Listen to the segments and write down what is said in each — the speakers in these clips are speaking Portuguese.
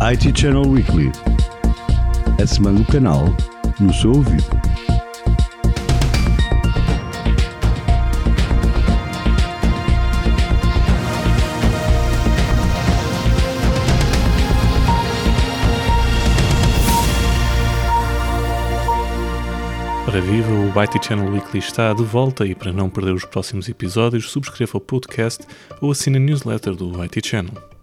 IT Channel Weekly. A semana do canal no seu ouvido. Para viva, o IT Channel Weekly está de volta e para não perder os próximos episódios, subscreva o podcast ou assine a newsletter do IT Channel.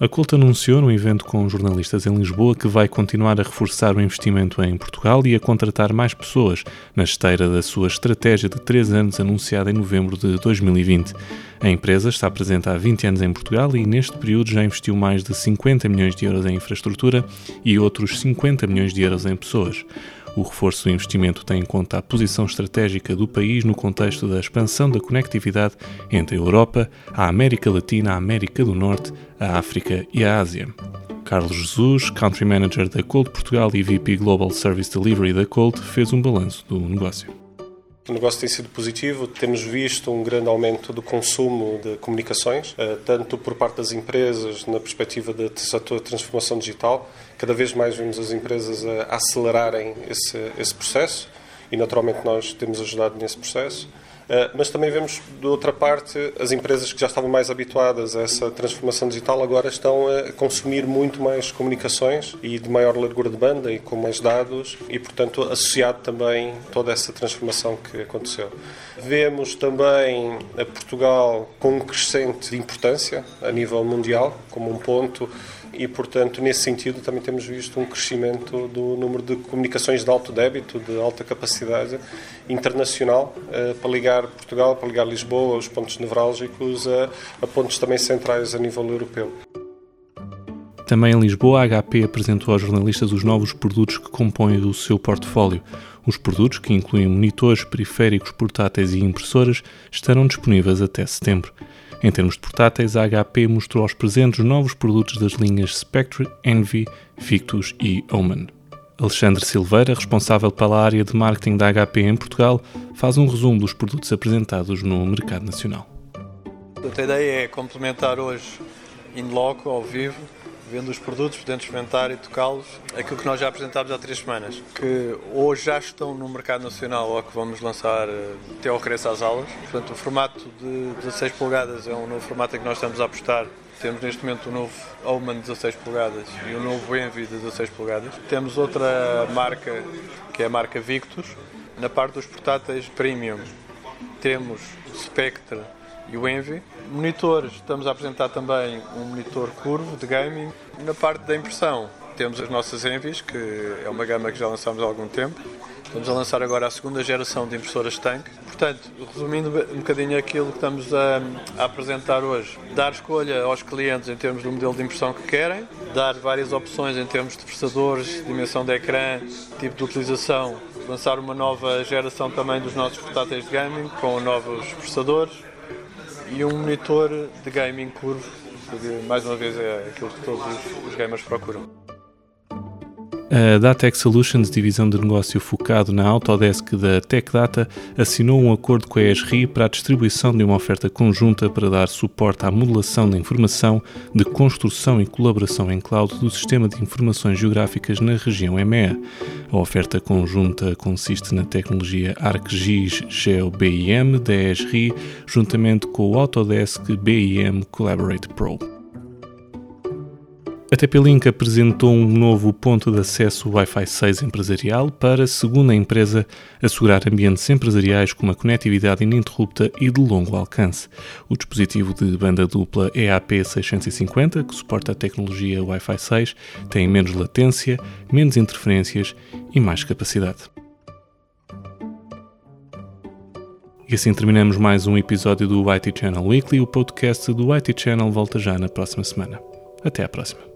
A Colt anunciou num evento com jornalistas em Lisboa que vai continuar a reforçar o investimento em Portugal e a contratar mais pessoas, na esteira da sua estratégia de 3 anos anunciada em novembro de 2020. A empresa está presente há 20 anos em Portugal e neste período já investiu mais de 50 milhões de euros em infraestrutura e outros 50 milhões de euros em pessoas. O reforço do investimento tem em conta a posição estratégica do país no contexto da expansão da conectividade entre a Europa, a América Latina, a América do Norte, a África e a Ásia. Carlos Jesus, Country Manager da Colt Portugal e VP Global Service Delivery da Colt, fez um balanço do negócio. O negócio tem sido positivo, temos visto um grande aumento do consumo de comunicações, eh, tanto por parte das empresas na perspectiva da transformação digital. Cada vez mais vemos as empresas a acelerarem esse, esse processo e, naturalmente, nós temos ajudado nesse processo. Eh, mas também vemos, de outra parte, as empresas que já estavam mais habituadas a essa transformação digital agora estão a consumir muito mais comunicações e de maior largura de banda e com mais dados e, portanto, associado também toda essa transformação que aconteceu. Vemos também a Portugal com um crescente de importância a nível mundial, como um ponto e, portanto, nesse sentido, também temos visto um crescimento do número de comunicações de alto débito, de alta capacidade internacional, eh, para ligar Portugal, para ligar Lisboa, os pontos nevrálgicos, a, a pontos também centrais a nível europeu. Também em Lisboa, a HP apresentou aos jornalistas os novos produtos que compõem o seu portfólio. Os produtos, que incluem monitores, periféricos, portáteis e impressoras, estarão disponíveis até setembro. Em termos de portáteis, a HP mostrou aos presentes os novos produtos das linhas Spectre, Envy, Victus e Omen. Alexandre Silveira, responsável pela área de marketing da HP em Portugal, faz um resumo dos produtos apresentados no mercado nacional. A ideia é complementar hoje, in loco, ao vivo, vendo os produtos, podendo experimentar e tocá-los, aquilo que nós já apresentámos há três semanas, que hoje já estão no mercado nacional ou que vamos lançar eh, até ao regresso às aulas. Portanto, o formato de 16 polegadas é um novo formato em que nós estamos a apostar. Temos neste momento o novo Oman 16 polegadas e o novo Envy de 16 polegadas. Temos outra marca, que é a marca Victus. Na parte dos portáteis premium, temos Spectre e o Envy. Monitores, estamos a apresentar também um monitor curvo de gaming. Na parte da impressão, temos as nossas Envys, que é uma gama que já lançamos há algum tempo. Estamos a lançar agora a segunda geração de impressoras tanque. Portanto, resumindo um bocadinho aquilo que estamos a, a, apresentar hoje, dar escolha aos clientes em termos do modelo de impressão que querem, dar várias opções em termos de processadores, dimensão de ecrã, tipo de utilização, lançar uma nova geração também dos nossos portáteis de gaming com novos processadores, e um monitor de gaming curvo, que mais uma vez é aquilo que todos os gamers procuram. A Datex Solutions, divisão de negócio focado na Autodesk da TechData, assinou um acordo com a ESRI para a distribuição de uma oferta conjunta para dar suporte à modelação da informação, de construção e colaboração em cloud do sistema de informações geográficas na região EMEA. A oferta conjunta consiste na tecnologia ArcGIS GeoBIM da ESRI, juntamente com o Autodesk BIM Collaborate Pro. A TP-Link apresentou um novo ponto de acesso Wi-Fi 6 empresarial para, segundo a empresa, assegurar ambientes empresariais com uma conectividade ininterrupta e de longo alcance. O dispositivo de banda dupla EAP650, que suporta a tecnologia Wi-Fi 6, tem menos latência, menos interferências e mais capacidade. E assim terminamos mais um episódio do IT Channel Weekly. O podcast do IT Channel volta já na próxima semana. Até à próxima.